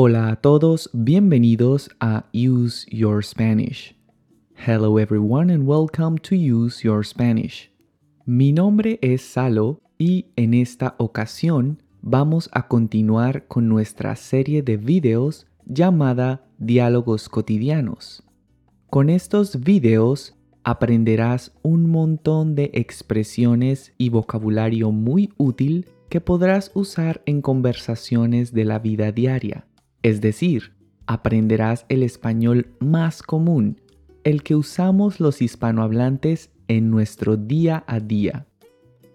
Hola a todos, bienvenidos a Use Your Spanish. Hello everyone and welcome to Use Your Spanish. Mi nombre es Salo y en esta ocasión vamos a continuar con nuestra serie de videos llamada Diálogos cotidianos. Con estos videos aprenderás un montón de expresiones y vocabulario muy útil que podrás usar en conversaciones de la vida diaria. Es decir, aprenderás el español más común, el que usamos los hispanohablantes en nuestro día a día.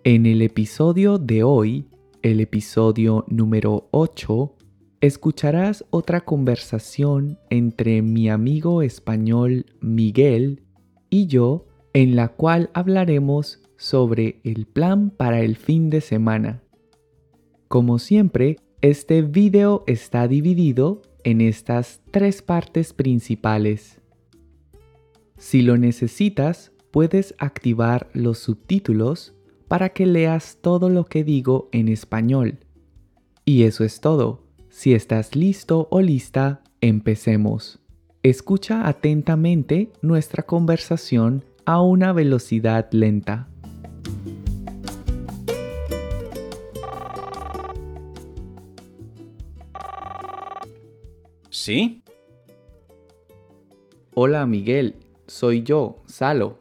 En el episodio de hoy, el episodio número 8, escucharás otra conversación entre mi amigo español Miguel y yo en la cual hablaremos sobre el plan para el fin de semana. Como siempre, este video está dividido en estas tres partes principales. Si lo necesitas, puedes activar los subtítulos para que leas todo lo que digo en español. Y eso es todo. Si estás listo o lista, empecemos. Escucha atentamente nuestra conversación a una velocidad lenta. ¿Sí? Hola Miguel, soy yo, Salo.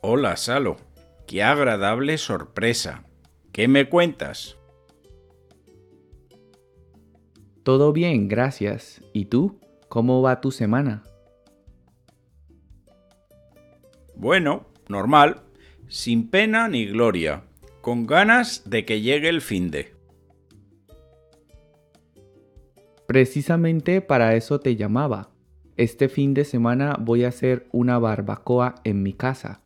Hola, Salo. Qué agradable sorpresa. ¿Qué me cuentas? Todo bien, gracias. ¿Y tú? ¿Cómo va tu semana? Bueno, normal, sin pena ni gloria, con ganas de que llegue el fin de. Precisamente para eso te llamaba. Este fin de semana voy a hacer una barbacoa en mi casa.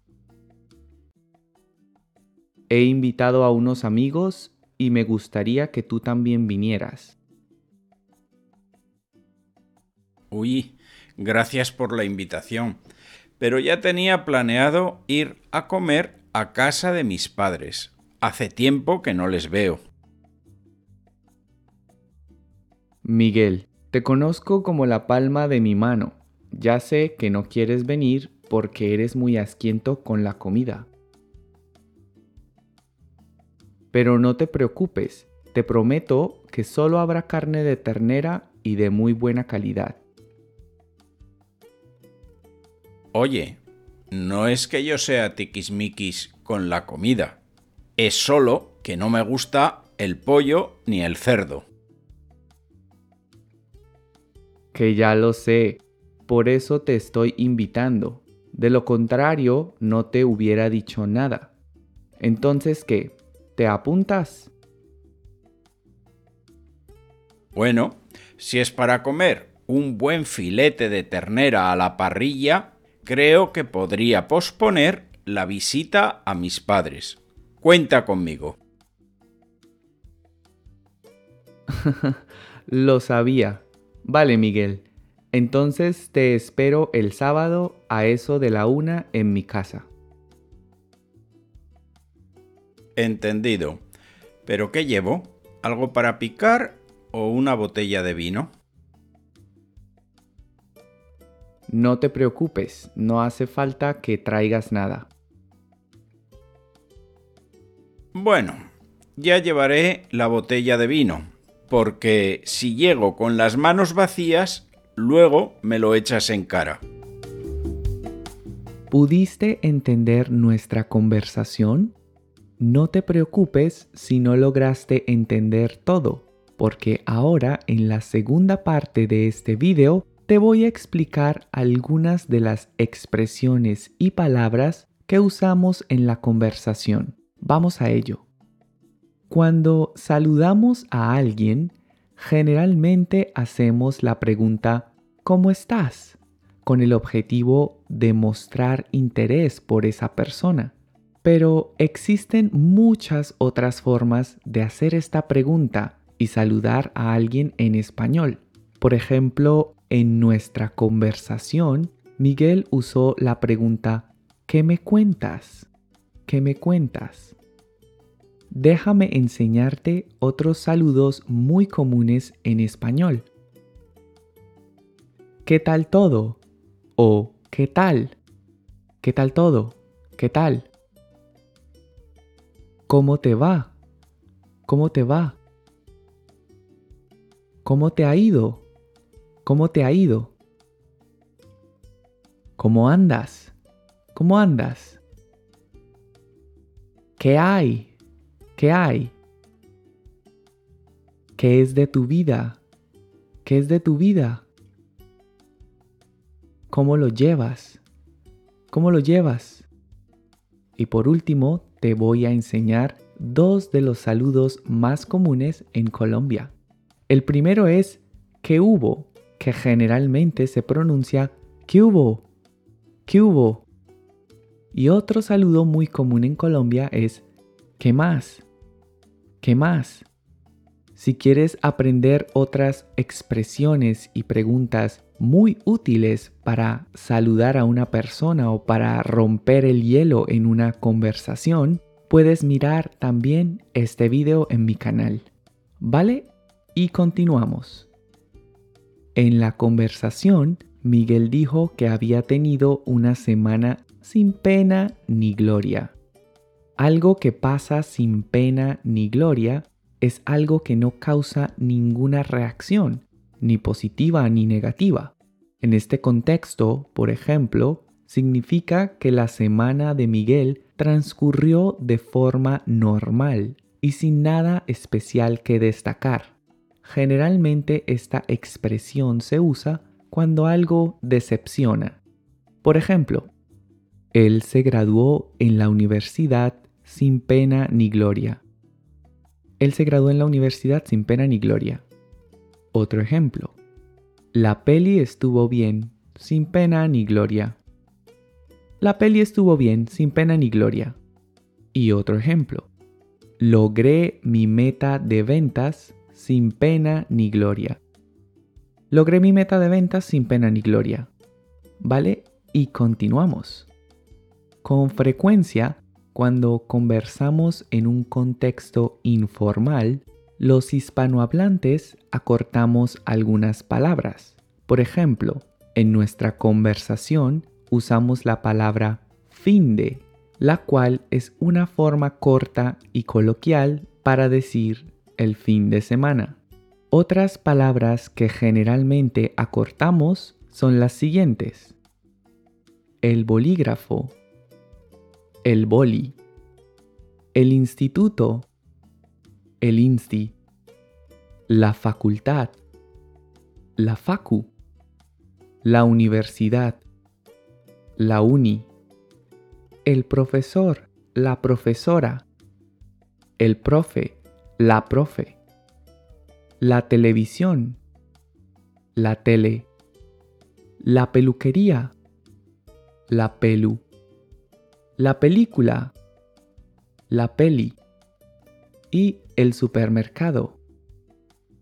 He invitado a unos amigos y me gustaría que tú también vinieras. Uy, gracias por la invitación, pero ya tenía planeado ir a comer a casa de mis padres. Hace tiempo que no les veo. Miguel, te conozco como la palma de mi mano. Ya sé que no quieres venir porque eres muy asquiento con la comida. Pero no te preocupes, te prometo que solo habrá carne de ternera y de muy buena calidad. Oye, no es que yo sea tiquismiquis con la comida, es solo que no me gusta el pollo ni el cerdo. Que ya lo sé, por eso te estoy invitando. De lo contrario, no te hubiera dicho nada. Entonces, ¿qué? ¿Te apuntas? Bueno, si es para comer un buen filete de ternera a la parrilla, creo que podría posponer la visita a mis padres. Cuenta conmigo. Lo sabía. Vale, Miguel. Entonces te espero el sábado a eso de la una en mi casa. Entendido. ¿Pero qué llevo? ¿Algo para picar o una botella de vino? No te preocupes, no hace falta que traigas nada. Bueno, ya llevaré la botella de vino, porque si llego con las manos vacías, luego me lo echas en cara. ¿Pudiste entender nuestra conversación? No te preocupes si no lograste entender todo, porque ahora en la segunda parte de este video te voy a explicar algunas de las expresiones y palabras que usamos en la conversación. Vamos a ello. Cuando saludamos a alguien, generalmente hacemos la pregunta ¿Cómo estás? con el objetivo de mostrar interés por esa persona. Pero existen muchas otras formas de hacer esta pregunta y saludar a alguien en español. Por ejemplo, en nuestra conversación, Miguel usó la pregunta ¿qué me cuentas? ¿Qué me cuentas? Déjame enseñarte otros saludos muy comunes en español. ¿Qué tal todo? o ¿qué tal? ¿Qué tal todo? ¿Qué tal? ¿Cómo te va? ¿Cómo te va? ¿Cómo te ha ido? ¿Cómo te ha ido? ¿Cómo andas? ¿Cómo andas? ¿Qué hay? ¿Qué hay? ¿Qué es de tu vida? ¿Qué es de tu vida? ¿Cómo lo llevas? ¿Cómo lo llevas? Y por último, te voy a enseñar dos de los saludos más comunes en Colombia. El primero es ¿qué hubo? que generalmente se pronuncia ¿qué hubo? ¿Qué hubo? Y otro saludo muy común en Colombia es ¿qué más? ¿Qué más? Si quieres aprender otras expresiones y preguntas muy útiles para saludar a una persona o para romper el hielo en una conversación, puedes mirar también este video en mi canal. ¿Vale? Y continuamos. En la conversación, Miguel dijo que había tenido una semana sin pena ni gloria. Algo que pasa sin pena ni gloria es algo que no causa ninguna reacción, ni positiva ni negativa. En este contexto, por ejemplo, significa que la semana de Miguel transcurrió de forma normal y sin nada especial que destacar. Generalmente esta expresión se usa cuando algo decepciona. Por ejemplo, él se graduó en la universidad sin pena ni gloria. Él se graduó en la universidad sin pena ni gloria. Otro ejemplo. La peli estuvo bien, sin pena ni gloria. La peli estuvo bien, sin pena ni gloria. Y otro ejemplo. Logré mi meta de ventas sin pena ni gloria. Logré mi meta de ventas sin pena ni gloria. ¿Vale? Y continuamos. Con frecuencia, cuando conversamos en un contexto informal, los hispanohablantes acortamos algunas palabras. Por ejemplo, en nuestra conversación usamos la palabra fin de, la cual es una forma corta y coloquial para decir el fin de semana. Otras palabras que generalmente acortamos son las siguientes. El bolígrafo, el boli, el instituto, el INSTI, la facultad, la facu, la universidad, la uni, el profesor, la profesora, el profe, la profe, la televisión, la tele, la peluquería, la pelu, la película, la peli y el supermercado,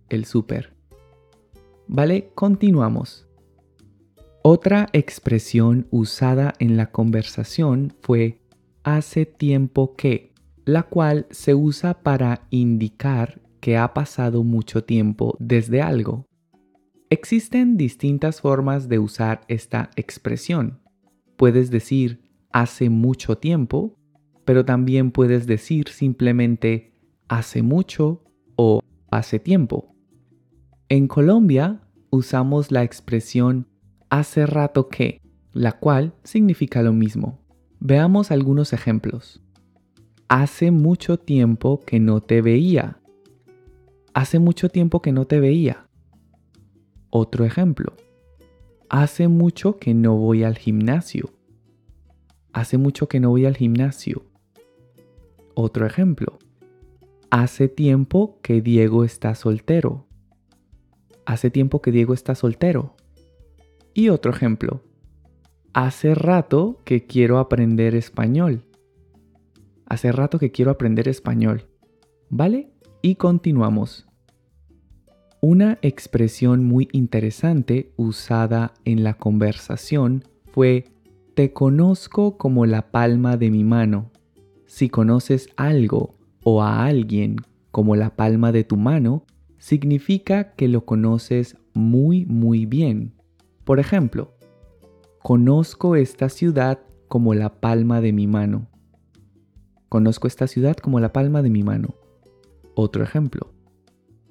el super. Vale, continuamos. Otra expresión usada en la conversación fue hace tiempo que, la cual se usa para indicar que ha pasado mucho tiempo desde algo. Existen distintas formas de usar esta expresión. Puedes decir hace mucho tiempo, pero también puedes decir simplemente hace mucho o hace tiempo. En Colombia usamos la expresión hace rato que, la cual significa lo mismo. Veamos algunos ejemplos. Hace mucho tiempo que no te veía. Hace mucho tiempo que no te veía. Otro ejemplo. Hace mucho que no voy al gimnasio. Hace mucho que no voy al gimnasio. Otro ejemplo. Hace tiempo que Diego está soltero. Hace tiempo que Diego está soltero. Y otro ejemplo. Hace rato que quiero aprender español. Hace rato que quiero aprender español. ¿Vale? Y continuamos. Una expresión muy interesante usada en la conversación fue te conozco como la palma de mi mano. Si conoces algo o a alguien como la palma de tu mano significa que lo conoces muy muy bien. Por ejemplo, conozco esta ciudad como la palma de mi mano. Conozco esta ciudad como la palma de mi mano. Otro ejemplo.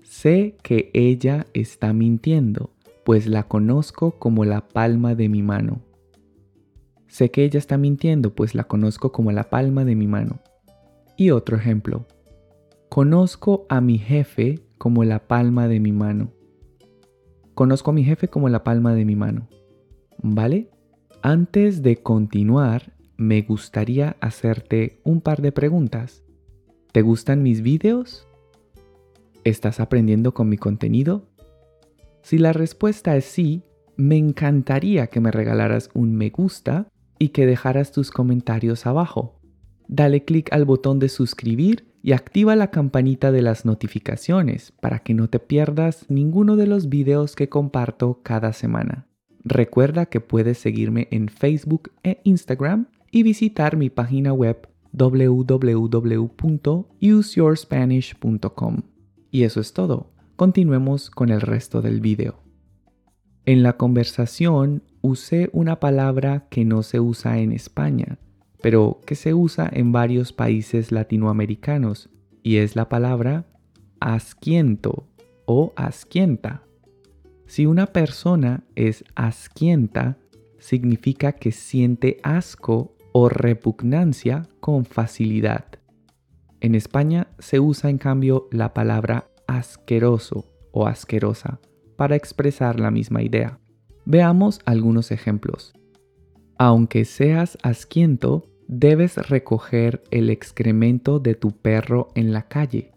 Sé que ella está mintiendo, pues la conozco como la palma de mi mano. Sé que ella está mintiendo, pues la conozco como la palma de mi mano. Y otro ejemplo. Conozco a mi jefe como la palma de mi mano. Conozco a mi jefe como la palma de mi mano. ¿Vale? Antes de continuar, me gustaría hacerte un par de preguntas. ¿Te gustan mis videos? ¿Estás aprendiendo con mi contenido? Si la respuesta es sí, me encantaría que me regalaras un me gusta y que dejaras tus comentarios abajo. Dale clic al botón de suscribir y activa la campanita de las notificaciones para que no te pierdas ninguno de los videos que comparto cada semana. Recuerda que puedes seguirme en Facebook e Instagram y visitar mi página web www.useyourspanish.com. Y eso es todo. Continuemos con el resto del video. En la conversación usé una palabra que no se usa en España, pero que se usa en varios países latinoamericanos, y es la palabra asquiento o asquienta. Si una persona es asquienta, significa que siente asco o repugnancia con facilidad. En España se usa en cambio la palabra asqueroso o asquerosa para expresar la misma idea. Veamos algunos ejemplos. Aunque seas asquiento, debes recoger el excremento de tu perro en la calle.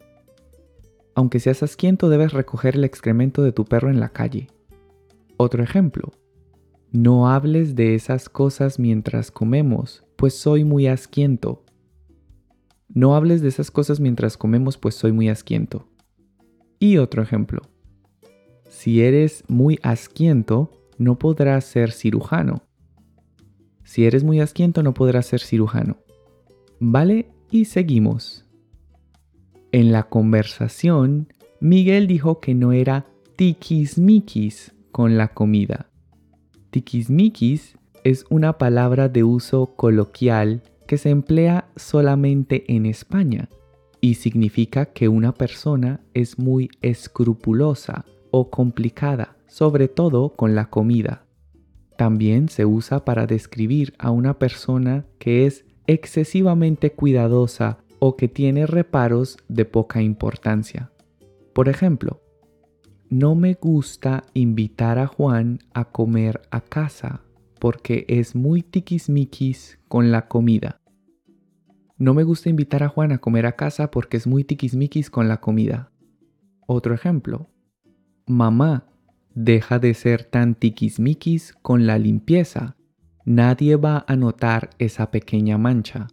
Aunque seas asquiento, debes recoger el excremento de tu perro en la calle. Otro ejemplo. No hables de esas cosas mientras comemos, pues soy muy asquiento. No hables de esas cosas mientras comemos, pues soy muy asquiento. Y otro ejemplo. Si eres muy asquiento, no podrás ser cirujano. Si eres muy asquiento, no podrás ser cirujano. ¿Vale? Y seguimos. En la conversación, Miguel dijo que no era tiquismiquis con la comida. Tiquismiquis es una palabra de uso coloquial que se emplea solamente en España y significa que una persona es muy escrupulosa o complicada, sobre todo con la comida. También se usa para describir a una persona que es excesivamente cuidadosa o que tiene reparos de poca importancia. Por ejemplo, no me gusta invitar a Juan a comer a casa porque es muy tiquismiquis con la comida. No me gusta invitar a Juan a comer a casa porque es muy tiquismiquis con la comida. Otro ejemplo. Mamá, deja de ser tan tiquismiquis con la limpieza. Nadie va a notar esa pequeña mancha.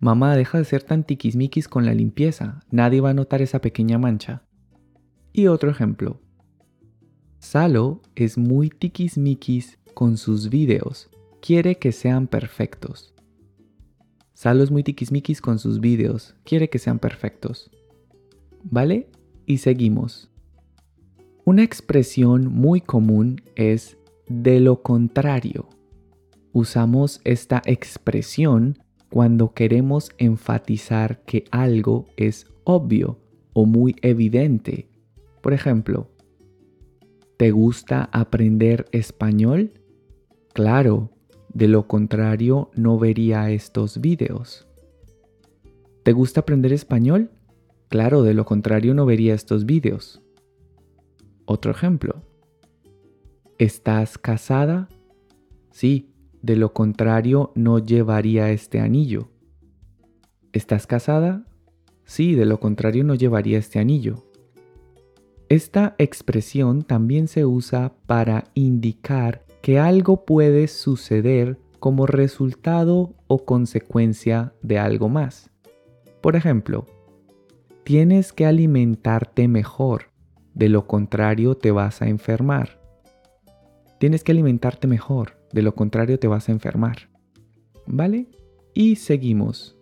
Mamá, deja de ser tan tiquismiquis con la limpieza. Nadie va a notar esa pequeña mancha. Y otro ejemplo. Salo es muy tiquismiquis con sus videos. Quiere que sean perfectos. Salo es muy tiquismiquis con sus videos. Quiere que sean perfectos. ¿Vale? Y seguimos. Una expresión muy común es de lo contrario. Usamos esta expresión cuando queremos enfatizar que algo es obvio o muy evidente. Por ejemplo, ¿te gusta aprender español? Claro, de lo contrario no vería estos videos. ¿Te gusta aprender español? Claro, de lo contrario no vería estos vídeos. Otro ejemplo. ¿Estás casada? Sí, de lo contrario no llevaría este anillo. ¿Estás casada? Sí, de lo contrario no llevaría este anillo. Esta expresión también se usa para indicar que algo puede suceder como resultado o consecuencia de algo más. Por ejemplo, tienes que alimentarte mejor, de lo contrario te vas a enfermar. Tienes que alimentarte mejor, de lo contrario te vas a enfermar. ¿Vale? Y seguimos.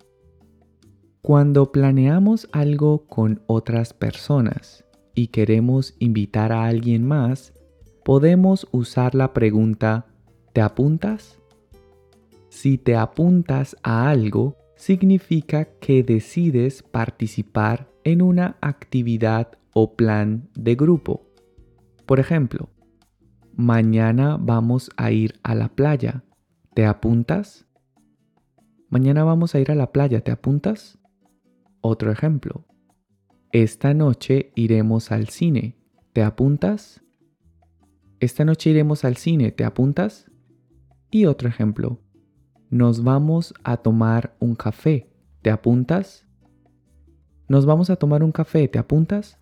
Cuando planeamos algo con otras personas y queremos invitar a alguien más, podemos usar la pregunta ¿te apuntas? Si te apuntas a algo, significa que decides participar en una actividad o plan de grupo. Por ejemplo, mañana vamos a ir a la playa. ¿Te apuntas? Mañana vamos a ir a la playa. ¿Te apuntas? Otro ejemplo. Esta noche iremos al cine. ¿Te apuntas? Esta noche iremos al cine. ¿Te apuntas? Y otro ejemplo. Nos vamos a tomar un café. ¿Te apuntas? Nos vamos a tomar un café. ¿Te apuntas?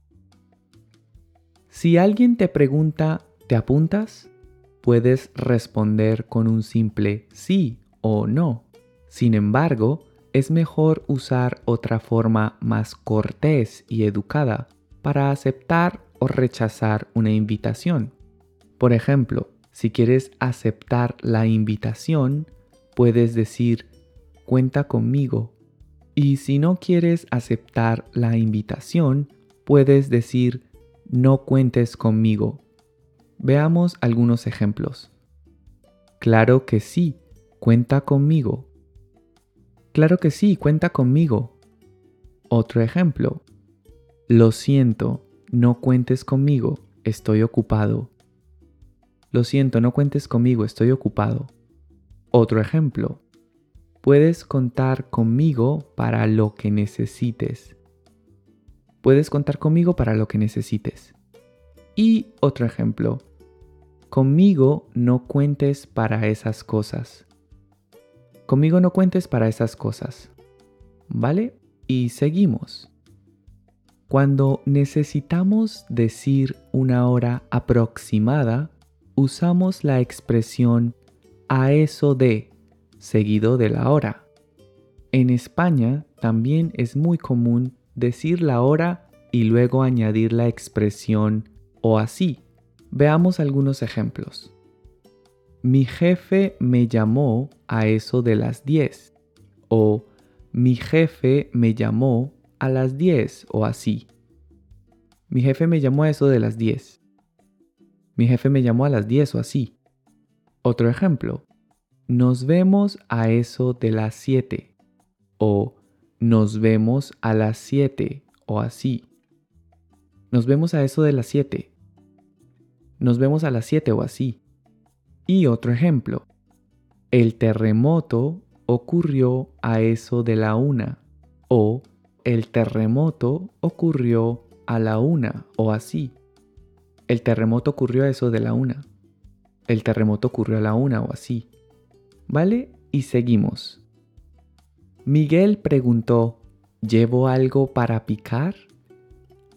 Si alguien te pregunta ¿Te apuntas? Puedes responder con un simple sí o no. Sin embargo, es mejor usar otra forma más cortés y educada para aceptar o rechazar una invitación. Por ejemplo, si quieres aceptar la invitación, puedes decir cuenta conmigo. Y si no quieres aceptar la invitación, puedes decir no cuentes conmigo. Veamos algunos ejemplos. Claro que sí, cuenta conmigo. Claro que sí, cuenta conmigo. Otro ejemplo. Lo siento, no cuentes conmigo, estoy ocupado. Lo siento, no cuentes conmigo, estoy ocupado. Otro ejemplo. Puedes contar conmigo para lo que necesites. Puedes contar conmigo para lo que necesites. Y otro ejemplo. Conmigo no cuentes para esas cosas. Conmigo no cuentes para esas cosas. ¿Vale? Y seguimos. Cuando necesitamos decir una hora aproximada, usamos la expresión a eso de seguido de la hora. En España también es muy común decir la hora y luego añadir la expresión o así. Veamos algunos ejemplos. Mi jefe me llamó a eso de las 10 o mi jefe me llamó a las 10 o así. Mi jefe me llamó a eso de las 10. Mi jefe me llamó a las 10 o así. Otro ejemplo. Nos vemos a eso de las 7 o nos vemos a las 7 o así. Nos vemos a eso de las 7 nos vemos a las 7 o así. Y otro ejemplo, el terremoto ocurrió a eso de la una o el terremoto ocurrió a la una o así. El terremoto ocurrió a eso de la una. El terremoto ocurrió a la una o así. ¿Vale? Y seguimos. Miguel preguntó, ¿llevo algo para picar?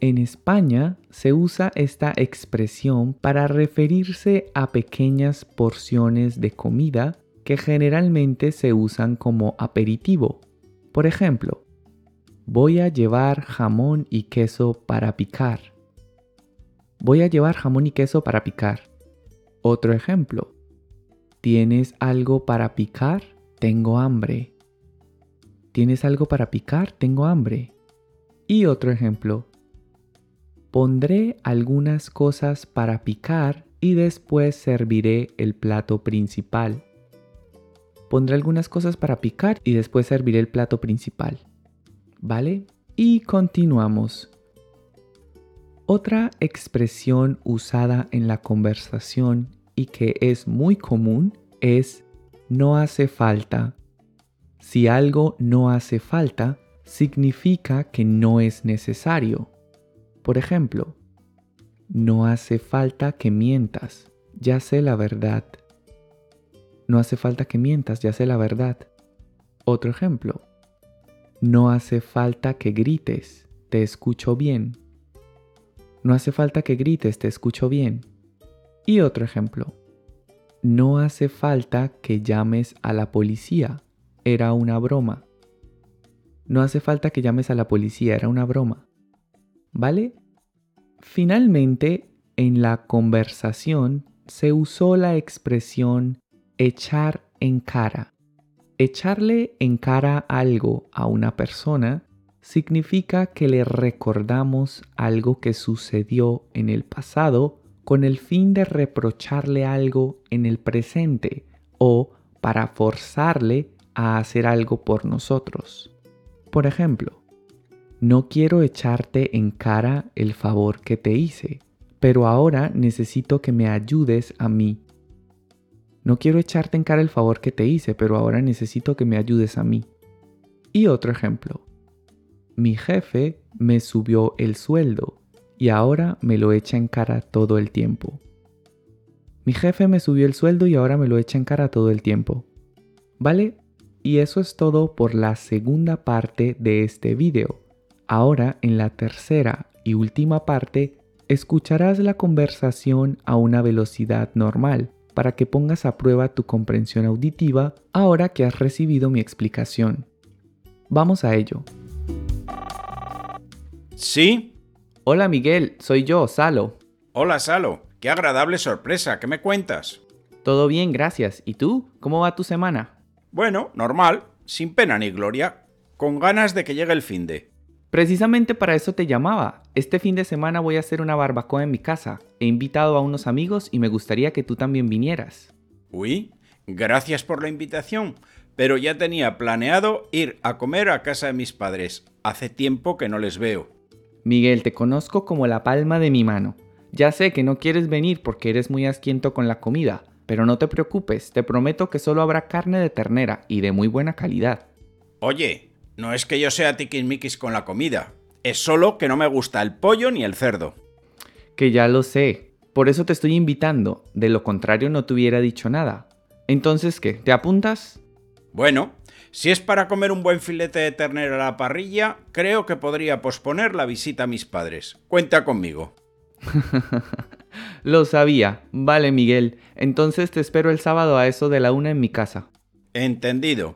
En España se usa esta expresión para referirse a pequeñas porciones de comida que generalmente se usan como aperitivo. Por ejemplo, voy a llevar jamón y queso para picar. Voy a llevar jamón y queso para picar. Otro ejemplo, ¿tienes algo para picar? Tengo hambre. ¿Tienes algo para picar? Tengo hambre. Y otro ejemplo, Pondré algunas cosas para picar y después serviré el plato principal. Pondré algunas cosas para picar y después serviré el plato principal. ¿Vale? Y continuamos. Otra expresión usada en la conversación y que es muy común es no hace falta. Si algo no hace falta, significa que no es necesario. Por ejemplo, no hace falta que mientas, ya sé la verdad. No hace falta que mientas, ya sé la verdad. Otro ejemplo, no hace falta que grites, te escucho bien. No hace falta que grites, te escucho bien. Y otro ejemplo, no hace falta que llames a la policía, era una broma. No hace falta que llames a la policía, era una broma. ¿Vale? Finalmente, en la conversación se usó la expresión echar en cara. Echarle en cara algo a una persona significa que le recordamos algo que sucedió en el pasado con el fin de reprocharle algo en el presente o para forzarle a hacer algo por nosotros. Por ejemplo, no quiero echarte en cara el favor que te hice, pero ahora necesito que me ayudes a mí. No quiero echarte en cara el favor que te hice, pero ahora necesito que me ayudes a mí. Y otro ejemplo. Mi jefe me subió el sueldo y ahora me lo echa en cara todo el tiempo. Mi jefe me subió el sueldo y ahora me lo echa en cara todo el tiempo. ¿Vale? Y eso es todo por la segunda parte de este video. Ahora, en la tercera y última parte, escucharás la conversación a una velocidad normal para que pongas a prueba tu comprensión auditiva ahora que has recibido mi explicación. Vamos a ello. ¿Sí? Hola Miguel, soy yo, Salo. Hola, Salo. Qué agradable sorpresa. ¿Qué me cuentas? Todo bien, gracias. ¿Y tú? ¿Cómo va tu semana? Bueno, normal, sin pena ni gloria, con ganas de que llegue el fin de. Precisamente para eso te llamaba. Este fin de semana voy a hacer una barbacoa en mi casa. He invitado a unos amigos y me gustaría que tú también vinieras. Uy, gracias por la invitación, pero ya tenía planeado ir a comer a casa de mis padres. Hace tiempo que no les veo. Miguel, te conozco como la palma de mi mano. Ya sé que no quieres venir porque eres muy asquiento con la comida, pero no te preocupes, te prometo que solo habrá carne de ternera y de muy buena calidad. Oye, no es que yo sea tiquismiquis con la comida, es solo que no me gusta el pollo ni el cerdo. Que ya lo sé, por eso te estoy invitando, de lo contrario no te hubiera dicho nada. Entonces, ¿qué? ¿Te apuntas? Bueno, si es para comer un buen filete de ternera a la parrilla, creo que podría posponer la visita a mis padres. Cuenta conmigo. Lo sabía. Vale, Miguel. Entonces te espero el sábado a eso de la una en mi casa. Entendido.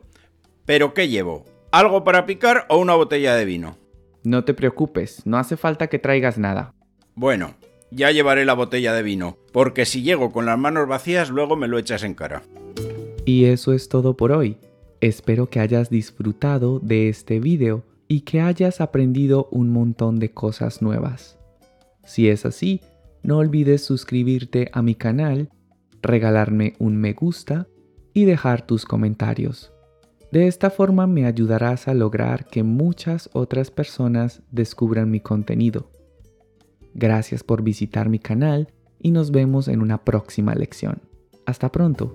¿Pero qué llevo? ¿Algo para picar o una botella de vino? No te preocupes, no hace falta que traigas nada. Bueno, ya llevaré la botella de vino, porque si llego con las manos vacías luego me lo echas en cara. Y eso es todo por hoy. Espero que hayas disfrutado de este video y que hayas aprendido un montón de cosas nuevas. Si es así, no olvides suscribirte a mi canal, regalarme un me gusta y dejar tus comentarios. De esta forma me ayudarás a lograr que muchas otras personas descubran mi contenido. Gracias por visitar mi canal y nos vemos en una próxima lección. Hasta pronto.